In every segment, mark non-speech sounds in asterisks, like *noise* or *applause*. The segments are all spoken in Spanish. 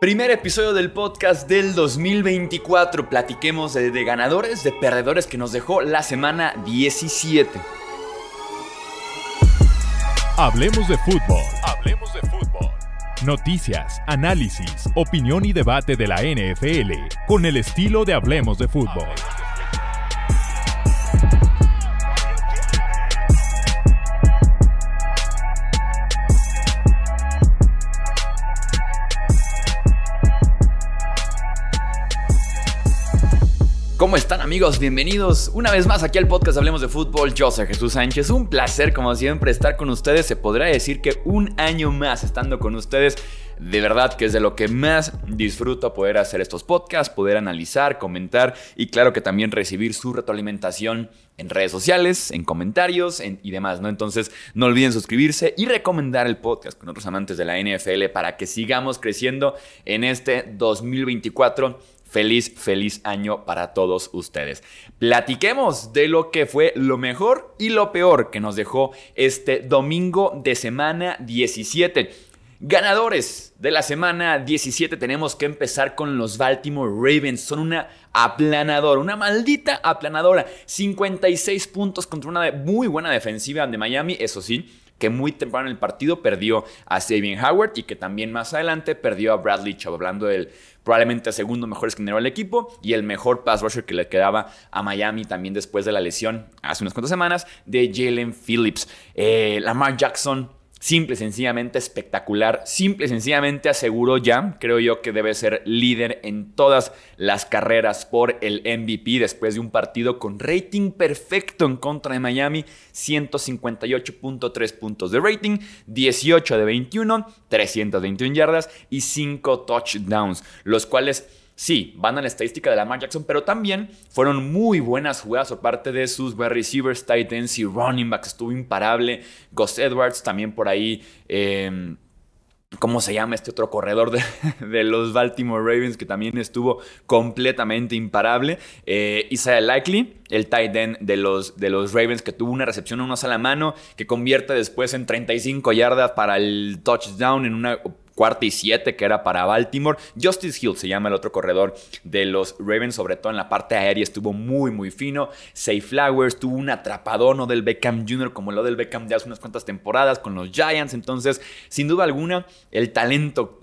Primer episodio del podcast del 2024. Platiquemos de, ganadores, de perdedores que nos dejó la semana 17. Hablemos de fútbol. Hablemos de fútbol. Noticias, análisis, opinión y debate de la NFL con el estilo de Hablemos de fútbol. Amigos? Bienvenidos una vez más aquí al podcast Hablemos de Fútbol. Yo soy Jesús Sánchez. Un placer como siempre estar con ustedes. Se podrá decir que un año más estando con ustedes. De verdad que es de lo que más disfruto poder hacer estos podcasts, poder analizar, comentar y claro que también recibir su retroalimentación en redes sociales, en comentarios y demás, ¿no? Entonces no olviden suscribirse y recomendar el podcast con otros amantes de la NFL para que sigamos creciendo en este 2024 Feliz, feliz año para todos ustedes. Platiquemos de lo que fue lo mejor y lo peor que nos dejó este domingo de semana 17. Ganadores de la semana 17 tenemos que empezar con los Baltimore Ravens. Son una aplanadora, una maldita aplanadora. 56 puntos contra una muy buena defensiva de Miami, eso sí que muy temprano en el partido perdió a Sabian Howard y que también más adelante perdió a Bradley Chubb, hablando del probablemente segundo mejor esquinero del equipo y el mejor pass rusher que le quedaba a Miami también después de la lesión hace unas cuantas semanas de Jalen Phillips. Eh, Lamar Jackson simple y sencillamente espectacular, simple y sencillamente aseguró ya, creo yo que debe ser líder en todas las carreras por el MVP después de un partido con rating perfecto en contra de Miami, 158.3 puntos de rating, 18 de 21, 321 yardas y 5 touchdowns, los cuales sí, van a la estadística de Lamar Jackson, pero también fueron muy buenas jugadas por parte de sus wide receivers, tight ends y running backs. Estuvo imparable. Gus Edwards también por ahí. Em, ¿Cómo se llama este otro corredor de, *laughs* los Baltimore Ravens que también estuvo completamente imparable? Eh, Isaiah Likely, el tight end de los, de los Ravens que tuvo una recepción a una sola mano que convierte después en 35 yardas para el touchdown en una cuarta y siete que era para Baltimore. Justice Hill se llama el otro corredor de los Ravens, sobre todo en la parte aérea estuvo muy muy fino. Say Flowers tuvo un atrapadón del Beckham Jr. como lo del Beckham de hace unas cuantas temporadas con los Giants. Entonces, sin duda alguna, el talento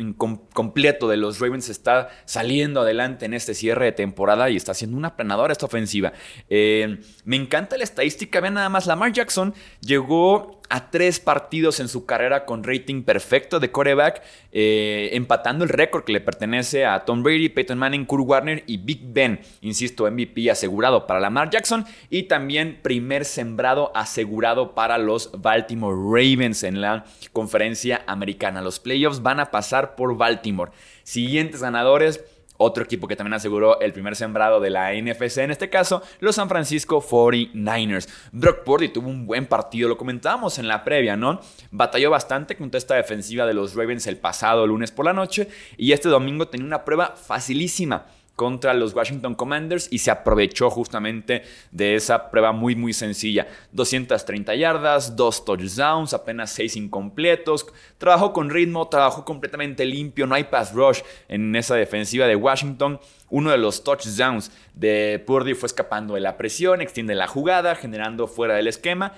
completo de los Ravens está saliendo adelante en este cierre de temporada y está siendo una planadora esta ofensiva. Eh, me encanta la estadística, vean nada más, Lamar Jackson llegó a tres partidos en su carrera con rating perfecto de coreback, eh, empatando el récord que le pertenece a Tom Brady, Peyton Manning, Kurt Warner y Big Ben. Insisto, MVP asegurado para Lamar Jackson y también primer sembrado asegurado para los Baltimore Ravens en la conferencia americana. Los playoffs van a pasar por Baltimore. Siguientes ganadores. Otro equipo que también aseguró el primer sembrado de la NFC, en este caso, los San Francisco 49ers. Brock Purdy tuvo un buen partido, lo comentábamos en la previa, ¿no? Batalló bastante contra esta defensiva de los Ravens el pasado lunes por la noche y este domingo tenía una prueba facilísima contra los Washington Commanders y se aprovechó justamente de esa prueba muy muy sencilla. 230 yardas, 2 touchdowns, apenas 6 incompletos. Trabajó con ritmo, trabajó completamente limpio, no hay pass rush en esa defensiva de Washington. Uno de los touchdowns de Purdy fue escapando de la presión, extiende la jugada, generando fuera del esquema.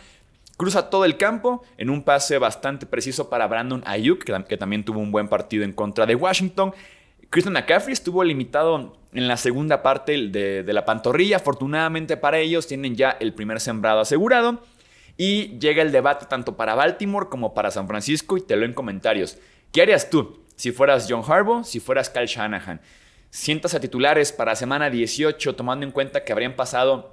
Cruza todo el campo en un pase bastante preciso para Brandon Ayuk, que, también tuvo un buen partido en contra de Washington. Christian McCaffrey estuvo limitado en la segunda parte de, la pantorrilla. Afortunadamente para ellos tienen ya el primer sembrado asegurado. Y llega el debate tanto para Baltimore como para San Francisco y te lo en comentarios. ¿Qué harías tú si fueras John Harbaugh, si fueras Kyle Shanahan? Sientas a titulares para semana 18 tomando en cuenta que habrían pasado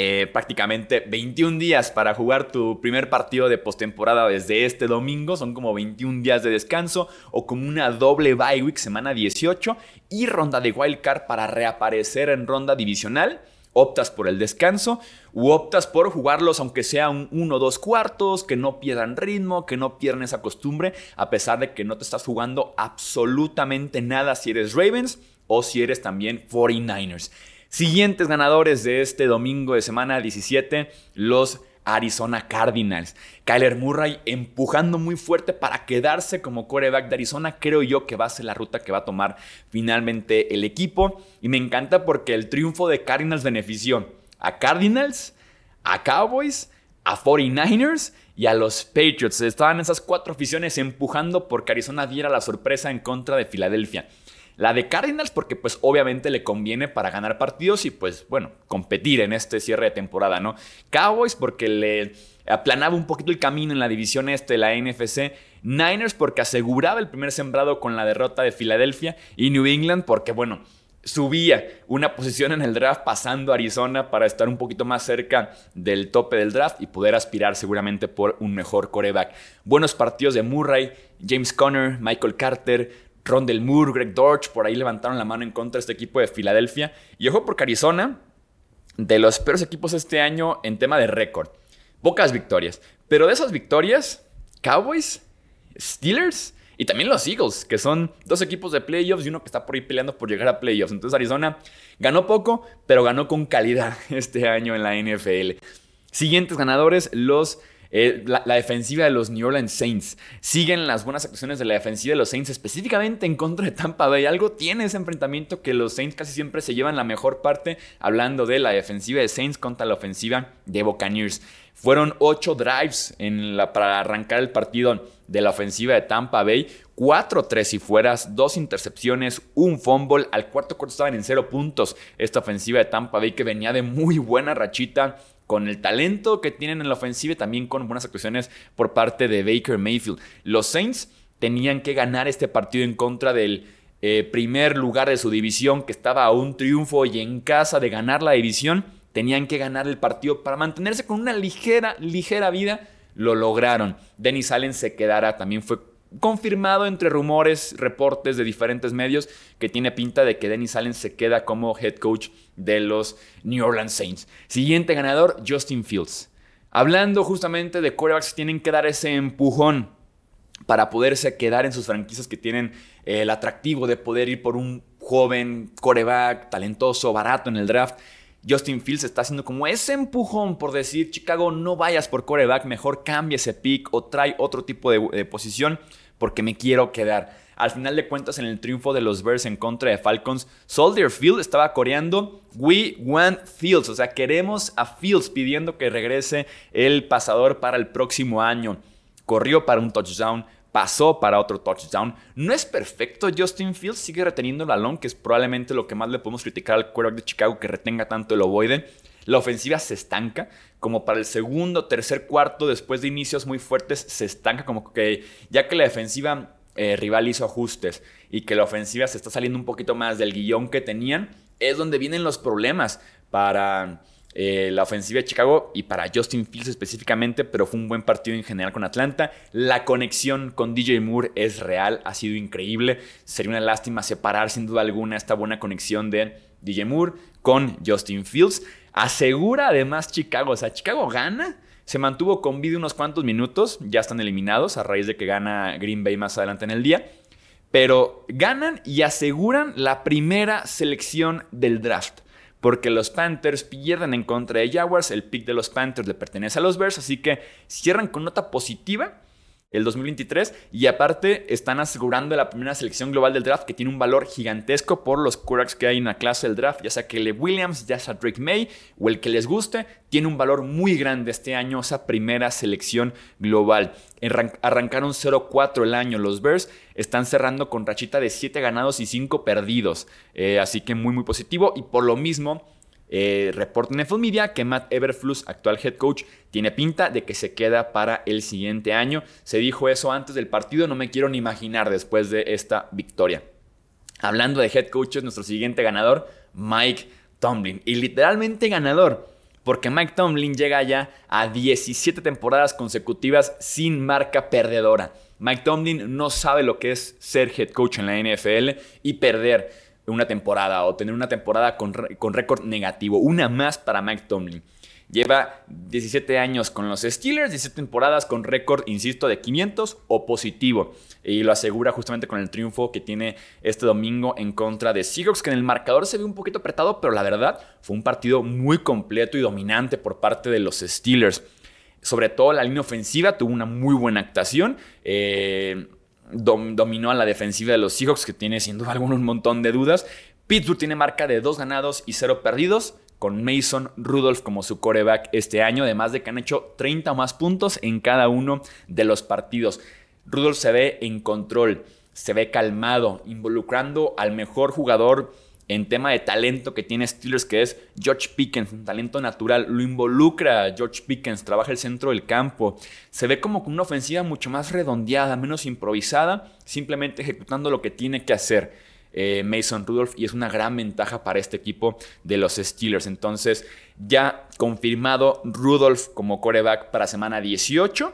eh, prácticamente 21 días para jugar tu primer partido de postemporada desde este domingo. Son como 21 días de descanso o como una doble bye week semana 18 y ronda de wild card para reaparecer en ronda divisional. Optas por el descanso u optas por jugarlos aunque sea un 1 o 2 cuartos, que no pierdan ritmo, que no pierdan esa costumbre, a pesar de que no te estás jugando absolutamente nada si eres Ravens o si eres también 49ers. Siguientes ganadores de este domingo de semana 17, los Arizona Cardinals. Kyler Murray empujando muy fuerte para quedarse como quarterback de Arizona. Creo yo que va a ser la ruta que va a tomar finalmente el equipo. Y me encanta porque el triunfo de Cardinals benefició a Cardinals, a Cowboys, a 49ers y a los Patriots. Estaban esas cuatro aficiones empujando porque Arizona diera la sorpresa en contra de Filadelfia. La de Cardinals porque pues obviamente le conviene para ganar partidos y pues bueno, competir en este cierre de temporada, ¿no? Cowboys porque le aplanaba un poquito el camino en la división este de la NFC. Niners porque aseguraba el primer sembrado con la derrota de Filadelfia. Y New England porque bueno, subía una posición en el draft pasando a Arizona para estar un poquito más cerca del tope del draft y poder aspirar seguramente por un mejor coreback. Buenos partidos de Murray, James Conner, Michael Carter, Rondell Moore, Greg Dortch, por ahí levantaron la mano en contra de este equipo de Filadelfia. Y ojo porque Arizona, de los peores equipos este año en tema de récord. Pocas victorias. Pero de esas victorias, Cowboys, Steelers y también los Eagles, que son dos equipos de playoffs y uno que está por ahí peleando por llegar a playoffs. Entonces Arizona ganó poco, pero ganó con calidad *laughs* este año en la NFL. Siguientes ganadores, los eh, la, defensiva de los New Orleans Saints. Siguen las buenas actuaciones de la defensiva de los Saints, específicamente en contra de Tampa Bay. Algo tiene ese enfrentamiento que los Saints casi siempre se llevan la mejor parte, hablando de la defensiva de Saints contra la ofensiva de Buccaneers. Fueron ocho drives para arrancar el partido de la ofensiva de Tampa Bay. Cuatro tres y fueras, dos intercepciones, un fumble. Al cuarto cuarto estaban en cero puntos. Esta ofensiva de Tampa Bay que venía de muy buena rachita con el talento que tienen en la ofensiva y también con buenas actuaciones por parte de Baker Mayfield. Los Saints tenían que ganar este partido en contra del eh, primer lugar de su división, que estaba a un triunfo y en casa de ganar la división, tenían que ganar el partido para mantenerse con una ligera, ligera vida. Lo lograron. Dennis Allen se quedará, también fue confirmado entre rumores, reportes de diferentes medios, que tiene pinta de que Dennis Allen se queda como head coach de los New Orleans Saints. Siguiente ganador, Justin Fields. Hablando justamente de quarterbacks, tienen que dar ese empujón para poderse quedar en sus franquicias que tienen el atractivo de poder ir por un joven quarterback talentoso, barato en el draft. Justin Fields está haciendo como ese empujón por decir, Chicago, no vayas por coreback, mejor cambia ese pick o trae otro tipo de, posición porque me quiero quedar. Al final de cuentas, en el triunfo de los Bears en contra de Falcons, Soldier Field estaba coreando We want Fields, o sea, queremos a Fields pidiendo que regrese el pasador para el próximo año. Corrió para un touchdown, pasó para otro touchdown. No es perfecto Justin Fields, sigue reteniendo el balón, que es probablemente lo que más le podemos criticar al quarterback de Chicago, que retenga tanto el ovoide. La ofensiva se estanca, como para el segundo, tercer cuarto, después de inicios muy fuertes, se estanca, como que ya que la defensiva eh, rival hizo ajustes y que la ofensiva se está saliendo un poquito más del guion que tenían, es donde vienen los problemas para eh, la ofensiva de Chicago y para Justin Fields específicamente, pero fue un buen partido en general con Atlanta. La conexión con DJ Moore es real, ha sido increíble. Sería una lástima separar sin duda alguna esta buena conexión de DJ Moore con Justin Fields. Asegura además Chicago, o sea, Chicago gana. Se mantuvo con vida unos cuantos minutos, ya están eliminados a raíz de que gana Green Bay más adelante en el día. Pero ganan y aseguran la primera selección del draft porque los Panthers pierden en contra de Jaguars, el pick de los Panthers le pertenece a los Bears, así que cierran con nota positiva el 2023 y aparte están asegurando la primera selección global del draft que tiene un valor gigantesco por los quarterbacks que hay en la clase del draft, ya sea que Le Williams, ya sea Drake May o el que les guste, tiene un valor muy grande este año esa primera selección global. Arrancaron 0-4 el año los Bears, están cerrando con rachita de 7 ganados y 5 perdidos, eh, así que muy muy positivo y por lo mismo eh, reporta en Media que Matt Everflus, actual head coach, tiene pinta de que se queda para el siguiente año. Se dijo eso antes del partido, no me quiero ni imaginar después de esta victoria. Hablando de head coaches, nuestro siguiente ganador, Mike Tomlin. Y literalmente ganador, porque Mike Tomlin llega ya a 17 temporadas consecutivas sin marca perdedora. Mike Tomlin no sabe lo que es ser head coach en la NFL y perder una temporada o tener una temporada con, con récord negativo. Una más para Mike Tomlin. Lleva 17 años con los Steelers, 17 temporadas con récord, insisto, de 500 o positivo. Y lo asegura justamente con el triunfo que tiene este domingo en contra de Seahawks, que en el marcador se ve un poquito apretado, pero la verdad fue un partido muy completo y dominante por parte de los Steelers. sobre todo la línea ofensiva tuvo una muy buena actuación. Eh, dominó a la defensiva de los Seahawks, que tiene sin duda alguna un montón de dudas. Pittsburgh tiene marca de dos ganados y cero perdidos, con Mason Rudolph como su coreback este año, además de que han hecho 30 o más puntos en cada uno de los partidos. Rudolph se ve en control, se ve calmado, involucrando al mejor jugador en tema de talento que tiene Steelers, que es George Pickens, un talento natural. Lo involucra George Pickens, trabaja el centro del campo. Se ve como con una ofensiva mucho más redondeada, menos improvisada, simplemente ejecutando lo que tiene que hacer. Eh, Mason Rudolph y es una gran ventaja para este equipo de los Steelers. Entonces, ya confirmado Rudolph como coreback para semana 18.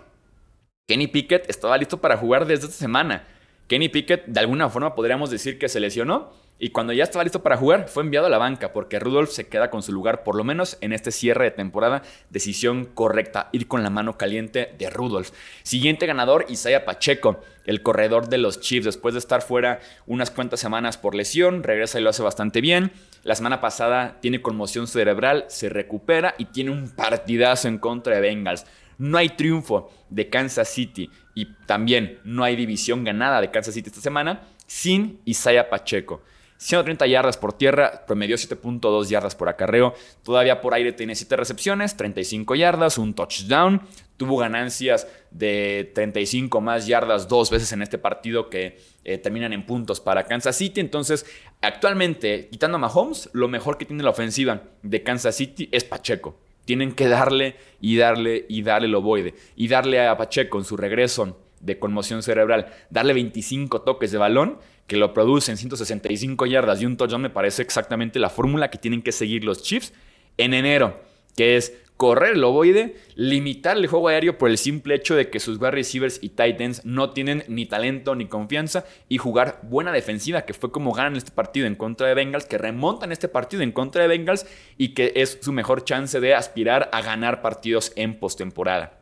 Kenny Pickett estaba listo para jugar desde esta semana. Kenny Pickett, de alguna forma, podríamos decir que se lesionó y cuando ya estaba listo para jugar, fue enviado a la banca porque Rudolph se queda con su lugar, por lo menos en este cierre de temporada. Decisión correcta, ir con la mano caliente de Rudolph. Siguiente ganador, Isaiah Pacheco, el corredor de los Chiefs. Después de estar fuera unas cuantas semanas por lesión, regresa y lo hace bastante bien. La semana pasada tiene conmoción cerebral, se recupera y tiene un partidazo en contra de Bengals. No hay triunfo de Kansas City y también no hay división ganada de Kansas City esta semana sin Isaiah Pacheco. 130 yardas por tierra, promedió 7.2 yardas por acarreo. Todavía por aire tiene 7 recepciones, 35 yardas, un touchdown. Tuvo ganancias de 35 más yardas dos veces en este partido que eh, terminan en puntos para Kansas City. Entonces, actualmente, quitando a Mahomes, lo mejor que tiene la ofensiva de Kansas City es Pacheco. Tienen que darle y darle y darle el ovoide. Y darle a Pacheco en su regreso de conmoción cerebral, darle 25 toques de balón que lo producen 165 yardas y un touchdown me parece exactamente la fórmula que tienen que seguir los Chiefs en enero, que es correr el ovoide, limitar el juego aéreo por el simple hecho de que sus wide receivers y tight no tienen ni talento ni confianza y jugar buena defensiva, que fue como ganan este partido en contra de Bengals, que remontan este partido en contra de Bengals y que es su mejor chance de aspirar a ganar partidos en postemporada.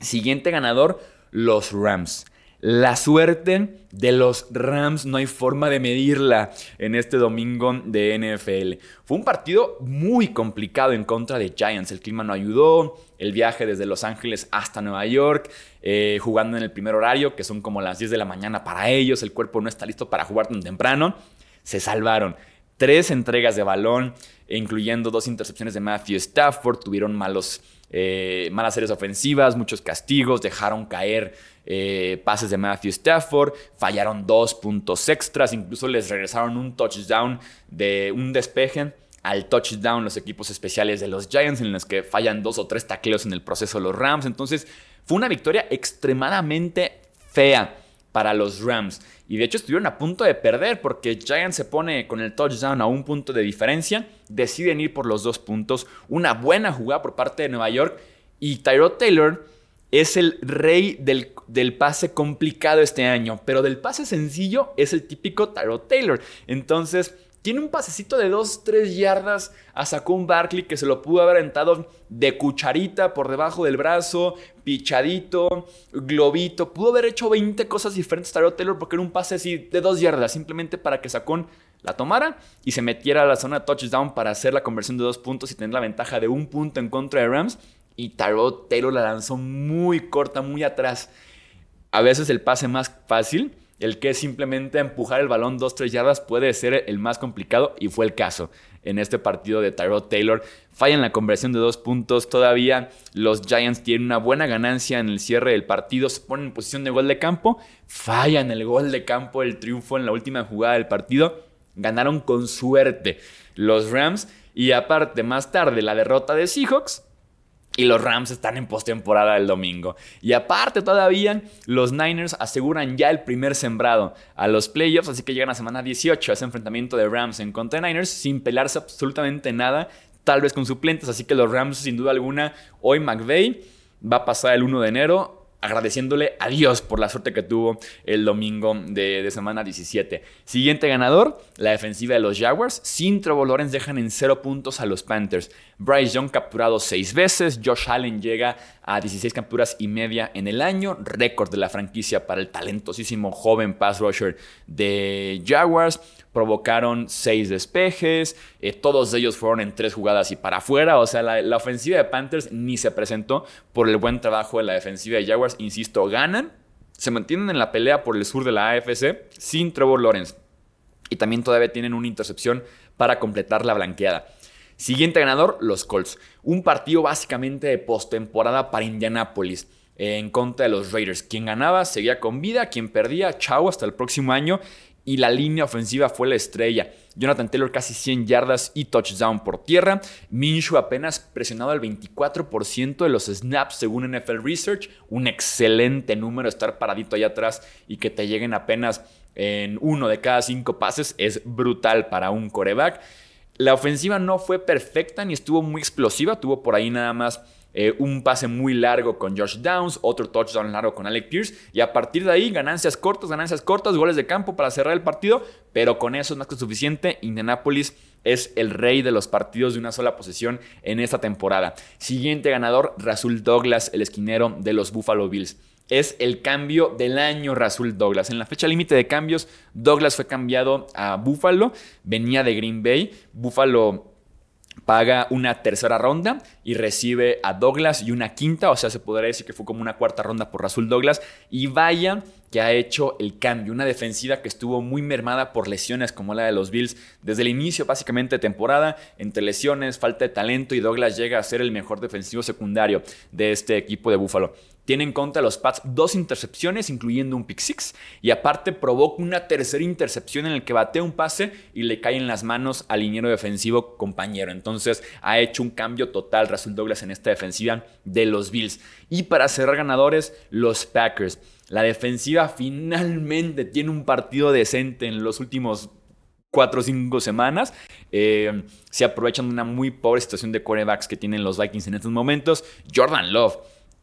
Siguiente ganador, los Rams. La suerte de los Rams no hay forma de medirla en este domingo de NFL. Fue un partido muy complicado en contra de Giants. El clima no ayudó, el viaje desde Los Ángeles hasta Nueva York, eh, jugando en el primer horario, que son como las 10 de la mañana para ellos, el cuerpo no está listo para jugar tan temprano. Se salvaron. Tres entregas de balón, incluyendo dos intercepciones de Matthew Stafford, tuvieron malos, eh, malas series ofensivas, muchos castigos, dejaron caer eh, pases de Matthew Stafford, fallaron dos puntos extras, incluso les regresaron un touchdown de un despeje al touchdown los equipos especiales de los Giants en los que fallan dos o tres tacleos en el proceso de los Rams. Entonces fue una victoria extremadamente fea para los Rams. Y de hecho estuvieron a punto de perder porque Giants se pone con el touchdown a un punto de diferencia. Deciden ir por los dos puntos. Una buena jugada por parte de Nueva York. Y Tyrod Taylor es el rey del, pase complicado este año, pero del pase sencillo es el típico Tyrod Taylor. Entonces, tiene un pasecito de 2-3 yardas a un Barkley que se lo pudo haber aventado de cucharita por debajo del brazo, pichadito, globito. Pudo haber hecho 20 cosas diferentes Tyrod Taylor porque era un pase así de 2 yardas, simplemente para que Sacón la tomara y se metiera a la zona touchdown para hacer la conversión de dos puntos y tener la ventaja de un punto en contra de Rams y Tarot Taylor la lanzó muy corta, muy atrás. A veces el pase más fácil, el que simplemente empujar el balón 2-3 yardas, puede ser el más complicado y fue el caso en este partido de Tyrod Taylor. Fallan la conversión de dos puntos. Todavía los Giants tienen una buena ganancia en el cierre del partido. Se ponen en posición de gol de campo. Fallan el gol de campo, el triunfo en la última jugada del partido. Ganaron con suerte los Rams. Y aparte, más tarde, la derrota de Seahawks y los Rams están en postemporada el domingo. Y aparte todavía, los Niners aseguran ya el primer sembrado a los playoffs, así que llegan a semana 18 a ese enfrentamiento de Rams en contra de Niners sin pelarse absolutamente nada, tal vez con suplentes. Así que los Rams, sin duda alguna, hoy McVeigh va a pasar el 1 de enero agradeciéndole a Dios por la suerte que tuvo el domingo de, semana 17. Siguiente ganador, la defensiva de los Jaguars. Sin Trevor dejan en cero puntos a los Panthers. Bryce Young capturado seis veces. Josh Allen llega a 16 capturas y media en el año. Récord de la franquicia para el talentosísimo joven pass rusher de Jaguars. Provocaron seis despejes, eh, todos ellos fueron en tres jugadas y para afuera, o sea, la, ofensiva de Panthers ni se presentó por el buen trabajo de la defensiva de Jaguars, insisto, ganan, se mantienen en la pelea por el sur de la AFC sin Trevor Lawrence y también todavía tienen una intercepción para completar la blanqueada. Siguiente ganador, los Colts. Un partido básicamente de postemporada para Indianapolis en contra de los Raiders. Quien ganaba seguía con vida, quien perdía, chao, hasta el próximo año y la línea ofensiva fue la estrella. Jonathan Taylor casi 100 yardas y touchdown por tierra. Minshew apenas presionado al 24% de los snaps según NFL Research. Un excelente número estar paradito allá atrás y que te lleguen apenas en uno de cada cinco pases. Es brutal para un coreback. La ofensiva no fue perfecta ni estuvo muy explosiva. Tuvo por ahí nada más eh, un pase muy largo con Josh Downs, otro touchdown largo con Alec Pierce, y a partir de ahí ganancias cortas, ganancias cortas, goles de campo para cerrar el partido, pero con eso es que suficiente. Indianapolis es el rey de los partidos de una sola posesión en esta temporada. Siguiente ganador, Rasul Douglas, el esquinero de los Buffalo Bills. Es el cambio del año Rasul Douglas. En la fecha límite de cambios, Douglas fue cambiado a Buffalo, venía de Green Bay. Buffalo paga una tercera ronda y recibe a Douglas y una quinta, o sea, se podría decir que fue como una cuarta ronda por Rasul Douglas. Y vaya que ha hecho el cambio, una defensiva que estuvo muy mermada por lesiones como la de los Bills desde el inicio básicamente de temporada, entre lesiones, falta de talento y Douglas llega a ser el mejor defensivo secundario de este equipo de Buffalo. Tiene en contra los Pats dos intercepciones, incluyendo un pick six, y aparte provoca una tercera intercepción en el que batea un pase y le cae en las manos al liniero defensivo compañero. Entonces ha hecho un cambio total Russell Douglas en esta defensiva de los Bills. Y para cerrar ganadores, los Packers. La defensiva finalmente tiene un partido decente en los últimos cuatro o cinco semanas. Eh, se aprovechan de una muy pobre situación de quarterbacks que tienen los Vikings en estos momentos. Jordan Love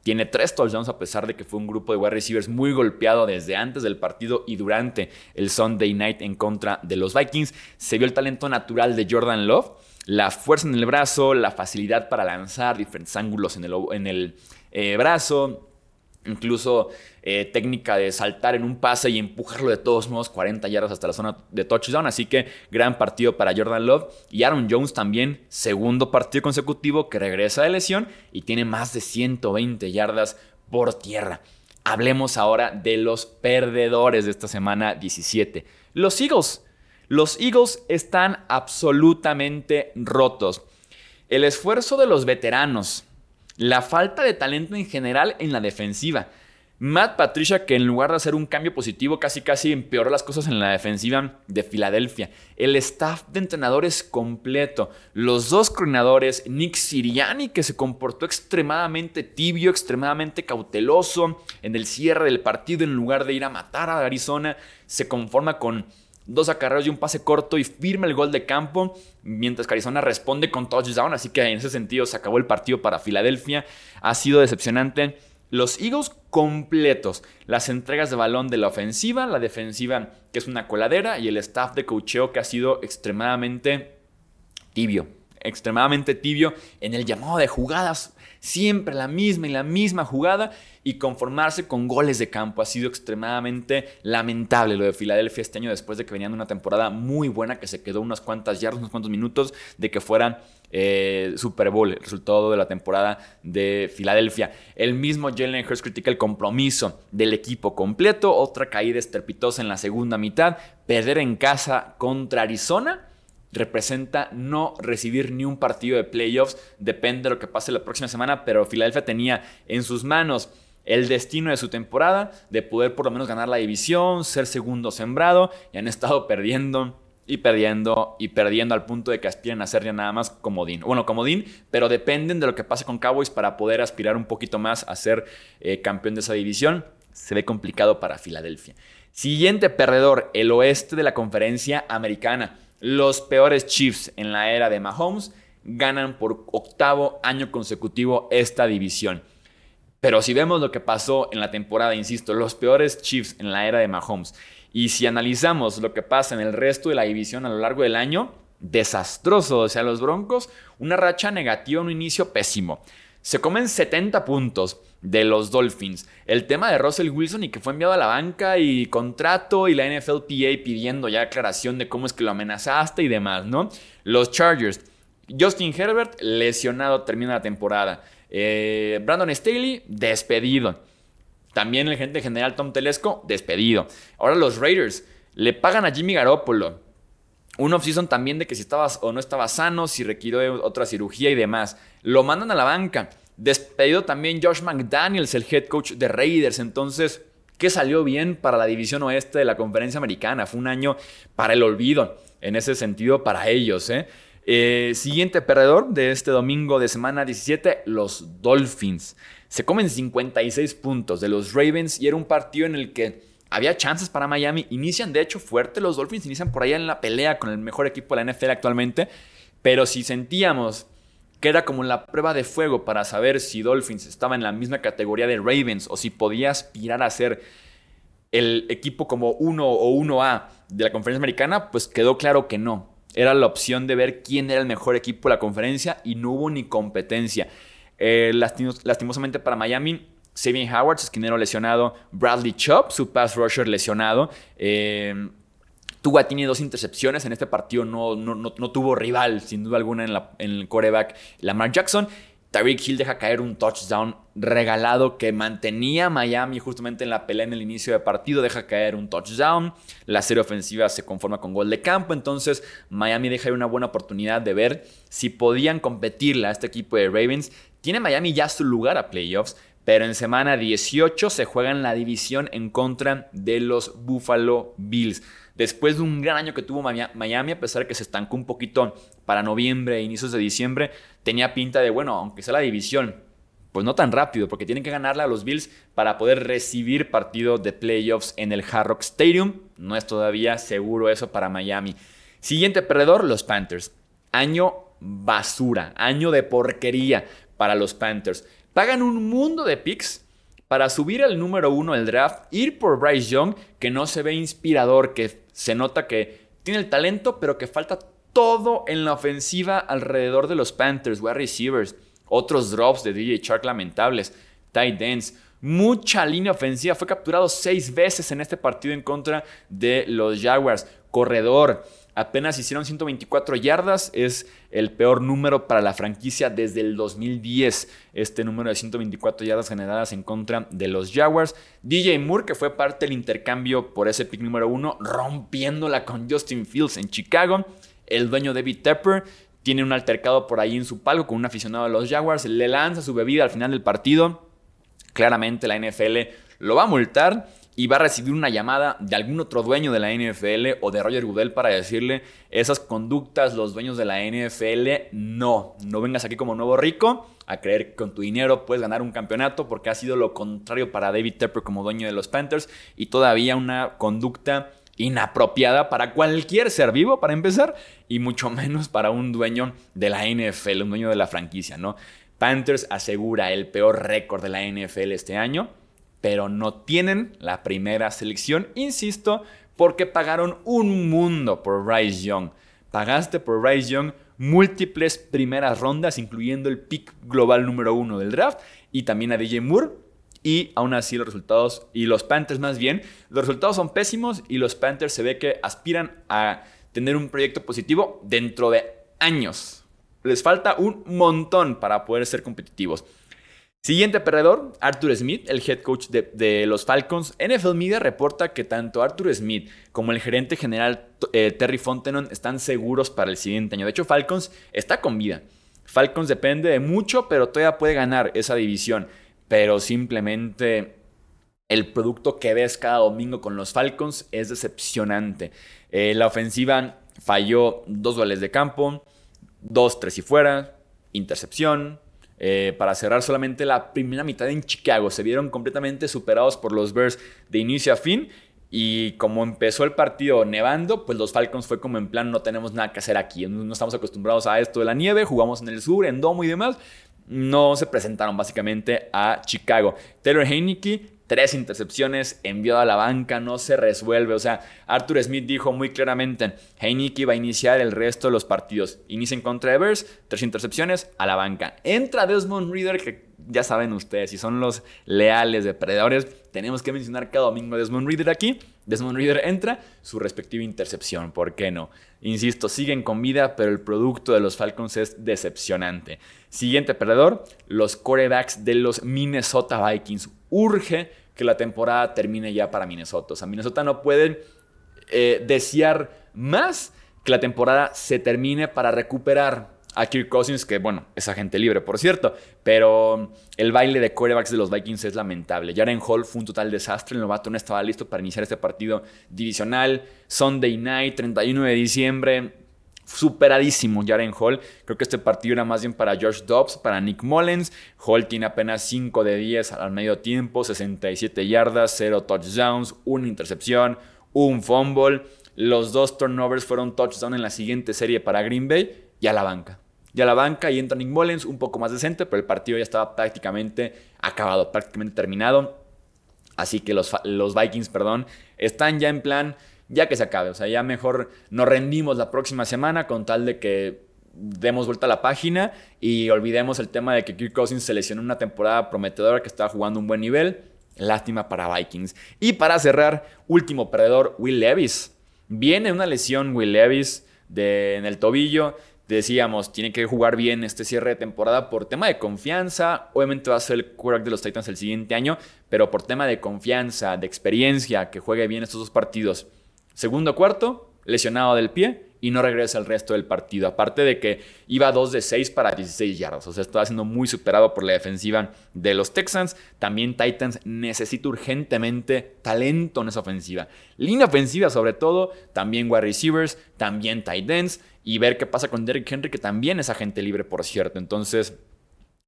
tiene tres touchdowns a pesar de que fue un grupo de wide receivers muy golpeado desde antes del partido y durante el Sunday night en contra de los Vikings. Se vio el talento natural de Jordan Love, la fuerza en el brazo, la facilidad para lanzar diferentes ángulos en el, en el eh, brazo, incluso eh, técnica de saltar en un pase y empujarlo de todos modos 40 yardas hasta la zona de touchdown. Así que gran partido para Jordan Love. Y Aaron Jones también, segundo partido consecutivo que regresa de lesión y tiene más de 120 yardas por tierra. Hablemos ahora de los perdedores de esta semana 17. Los Eagles. Los Eagles están absolutamente rotos. El esfuerzo de los veteranos, la falta de talento en general en la defensiva. Matt Patricia, que en lugar de hacer un cambio positivo, casi casi empeoró las cosas en la defensiva de Filadelfia. El staff de entrenadores completo. Los dos coordinadores, Nick Siriani, que se comportó extremadamente tibio, extremadamente cauteloso en el cierre del partido, en lugar de ir a matar a Arizona, se conforma con dos acarreos y un pase corto y firma el gol de campo, mientras que responde con touchdown, así que en ese sentido se acabó el partido para Filadelfia. Ha sido decepcionante. Los Eagles completos, las entregas de balón de la ofensiva, la defensiva que es una coladera y el staff de cocheo que ha sido extremadamente tibio, extremadamente tibio en el llamado de jugadas siempre la misma y la misma jugada y conformarse con goles de campo. Ha sido extremadamente lamentable lo de Filadelfia este año después de que venían de una temporada muy buena que se quedó unas cuantas yardas, unos cuantos minutos de que fueran eh, Super Bowl, el resultado de la temporada de Filadelfia. El mismo Jalen Hurts critica el compromiso del equipo completo, otra caída estrepitosa en la segunda mitad, perder en casa contra Arizona representa no recibir ni un partido de playoffs. Depende de lo que pase la próxima semana, pero Filadelfia tenía en sus manos el destino de su temporada, de poder por lo menos ganar la división, ser segundo sembrado, y han estado perdiendo y perdiendo y perdiendo al punto de que aspiran a ser ya nada más comodín. Bueno, comodín, pero dependen de lo que pase con Cowboys para poder aspirar un poquito más a ser eh, campeón de esa división. Se ve complicado para Filadelfia. Siguiente perdedor, el oeste de la conferencia americana. Los peores Chiefs en la era de Mahomes ganan por octavo año consecutivo esta división. Pero si vemos lo que pasó en la temporada, insisto, los peores Chiefs en la era de Mahomes, y si analizamos lo que pasa en el resto de la división a lo largo del año, desastroso. O sea, los Broncos, una racha negativa, un inicio pésimo. Se comen 70 puntos, de los Dolphins. El tema de Russell Wilson y que fue enviado a la banca y contrato y la NFLPA pidiendo ya aclaración de cómo es que lo amenazaste y demás, ¿no? Los Chargers. Justin Herbert lesionado termina la temporada. Eh, Brandon Staley despedido. También el gerente general Tom Telesco despedido. Ahora los Raiders le pagan a Jimmy Garoppolo. Un offseason también de que si estaba o no estaba sano, si requirió otra cirugía y demás. Lo mandan a la banca. Despedido también Josh McDaniels, el head coach de Raiders. Entonces, ¿qué salió bien para la división oeste de la conferencia americana? Fue un año para el olvido, en ese sentido, para ellos. ¿eh? Eh, siguiente perdedor de este domingo de semana 17, los Dolphins. Se comen 56 puntos de los Ravens y era un partido en el que había chances para Miami. Inician, de hecho, fuerte los Dolphins, inician por allá en la pelea con el mejor equipo de la NFL actualmente. Pero si sentíamos que era como la prueba de fuego para saber si Dolphins estaba en la misma categoría de Ravens o si podía aspirar a ser el equipo como 1 o 1A de la conferencia americana, pues quedó claro que no. Era la opción de ver quién era el mejor equipo de la conferencia y no hubo ni competencia. Eh, lastimosamente para Miami, Saving Howard, esquinero lesionado, Bradley Chubb, su pass rusher lesionado. Eh, Tua tiene dos intercepciones en este partido, no, no, tuvo rival, sin duda alguna, en, el coreback Lamar Jackson. Tyreek Hill deja caer un touchdown regalado que mantenía a Miami justamente en la pelea en el inicio del partido. Deja caer un touchdown. La serie ofensiva se conforma con gol de campo. Entonces Miami deja una buena oportunidad de ver si podían competirle a este equipo de Ravens. Tiene Miami ya su lugar a playoffs. Pero en semana 18 se juega en la división en contra de los Buffalo Bills después de un gran año que tuvo Miami, a pesar de que se estancó un poquito para noviembre e inicios de diciembre, tenía pinta de, bueno, aunque sea la división, pues no tan rápido, porque tienen que ganarle a los Bills para poder recibir partido de playoffs en el Hard Rock Stadium. No es todavía seguro eso para Miami. Siguiente perdedor, los Panthers. Año basura, año de porquería para los Panthers. Pagan un mundo de picks para subir al número uno del draft, ir por Bryce Young, que no se ve inspirador, que se nota que tiene el talento, pero que falta todo en la ofensiva alrededor de los Panthers, wide receivers, otros drops de DJ Shark lamentables, tight ends. Mucha línea ofensiva. Fue capturado seis veces en este partido en contra de los Jaguars. Corredor, apenas hicieron 124 yardas, es el peor número para la franquicia desde el 2010, este número de 124 yardas generadas en contra de los Jaguars. DJ Moore, que fue parte del intercambio por ese pick número uno, rompiéndola con Justin Fields en Chicago. El dueño David Tepper tiene un altercado por ahí en su palco con un aficionado de los Jaguars, le lanza su bebida al final del partido. Claramente la NFL lo va a multar y va a recibir una llamada de algún otro dueño de la NFL o de Roger Goodell para decirle esas conductas, los dueños de la NFL, no, no vengas aquí como nuevo rico a creer que con tu dinero puedes ganar un campeonato porque ha sido lo contrario para David Tepper como dueño de los Panthers y todavía una conducta inapropiada para cualquier ser vivo, para empezar, y mucho menos para un dueño de la NFL, un dueño de la franquicia, ¿no? Panthers asegura el peor récord de la NFL este año pero no tienen la primera selección, insisto, porque pagaron un mundo por Bryce Young. Pagaste por Bryce Young múltiples primeras rondas, incluyendo el pick global número uno del draft, y también a DJ Moore. Y aún así los resultados, y los Panthers más bien, los resultados son pésimos y los Panthers se ve que aspiran a tener un proyecto positivo dentro de años. Les falta un montón para poder ser competitivos. Siguiente perdedor, Arthur Smith, el head coach de, los Falcons. NFL Media reporta que tanto Arthur Smith como el gerente general eh, Terry Fontenon están seguros para el siguiente año. De hecho, Falcons está con vida. Falcons depende de mucho, pero todavía puede ganar esa división. Pero simplemente el producto que ves cada domingo con los Falcons es decepcionante. Eh, la ofensiva falló dos goles de campo, dos, tres y fuera, intercepción, eh, para cerrar solamente la primera mitad en Chicago. Se vieron completamente superados por los Bears de inicio a fin. Y como empezó el partido nevando, pues los Falcons fue como en plan, no tenemos nada que hacer aquí, no estamos acostumbrados a esto de la nieve, jugamos en el sur, en domo y demás. No se presentaron básicamente a Chicago. Taylor Heineke tres intercepciones, enviado a la banca, no se resuelve. O sea, Arthur Smith dijo muy claramente, Heineke va a iniciar el resto de los partidos. Inicia en contra de Bears, tres intercepciones, a la banca. Entra Desmond Reader, que ya saben ustedes, si son los leales depredadores, tenemos que mencionar cada domingo Desmond Reader aquí. Desmond Reader entra, su respectiva intercepción, ¿por qué no? Insisto, siguen con vida, pero el producto de los Falcons es decepcionante. Siguiente perdedor, los corebacks de los Minnesota Vikings. Urge que la temporada termine ya para Minnesota. O sea, Minnesota no puede eh, desear más que la temporada se termine para recuperar a Kirk Cousins, que bueno, es agente libre, por cierto, pero el baile de quarterbacks de los Vikings es lamentable. Jaren Hall fue un total desastre, el novato no estaba listo para iniciar este partido divisional. Sunday night, 31 de diciembre, superadísimo Jaren Hall. Creo que este partido era más bien para George Dobbs, para Nick Mullens. Hall tiene apenas 5 de 10 al medio tiempo, 67 yardas, 0 touchdowns, una intercepción, un fumble. Los dos turnovers fueron touchdown en la siguiente serie para Green Bay y a la banca. Y a la banca y entra Nick Mullens, un poco más decente, pero el partido ya estaba prácticamente acabado, prácticamente terminado. Así que los, los Vikings, perdón, están ya en plan, ya que se acabe. O sea, ya mejor nos rendimos la próxima semana con tal de que demos vuelta a la página y olvidemos el tema de que Kirk Cousins seleccionó una temporada prometedora que estaba jugando un buen nivel. Lástima para Vikings. Y para cerrar, último perdedor, Will Levis. Viene una lesión Will Levis en el tobillo decíamos, tiene que jugar bien este cierre de temporada por tema de confianza. Obviamente va a ser el quarterback de los Titans el siguiente año, pero por tema de confianza, de experiencia, que juegue bien estos dos partidos. Segundo cuarto, lesionado del pie y no regresa al resto del partido. Aparte de que iba 2 de 6 para 16 yardas. O sea, estaba siendo muy superado por la defensiva de los Texans. También Titans necesita urgentemente talento en esa ofensiva. Línea ofensiva sobre todo, también wide receivers, también tight ends. Y ver qué pasa con Derrick Henry, que también es agente libre, por cierto. Entonces,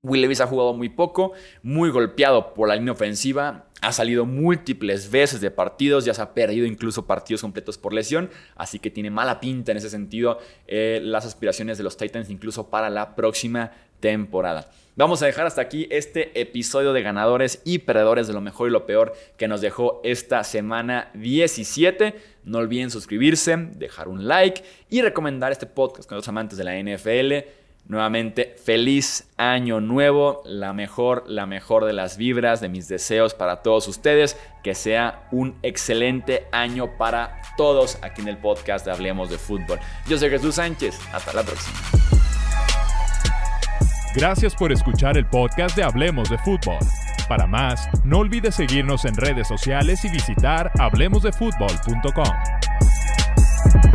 Will Levis ha jugado muy poco, muy golpeado por la línea ofensiva ha salido múltiples veces de partidos, ya se ha perdido incluso partidos completos por lesión, así que tiene mala pinta en ese sentido eh, las aspiraciones de los Titans incluso para la próxima temporada. Vamos a dejar hasta aquí este episodio de ganadores y perdedores de lo mejor y lo peor que nos dejó esta semana 17. No olviden suscribirse, dejar un like y recomendar este podcast con los amantes de la NFL. Nuevamente, feliz año nuevo, la mejor, la mejor de las vibras, de mis deseos para todos ustedes, que sea un excelente año para todos aquí en el podcast de Hablemos de Fútbol. Yo soy Jesús Sánchez, hasta la próxima. Gracias por escuchar el podcast de Hablemos de Fútbol. Para más, no olvides seguirnos en redes sociales y visitar hablemosdefutbol.com.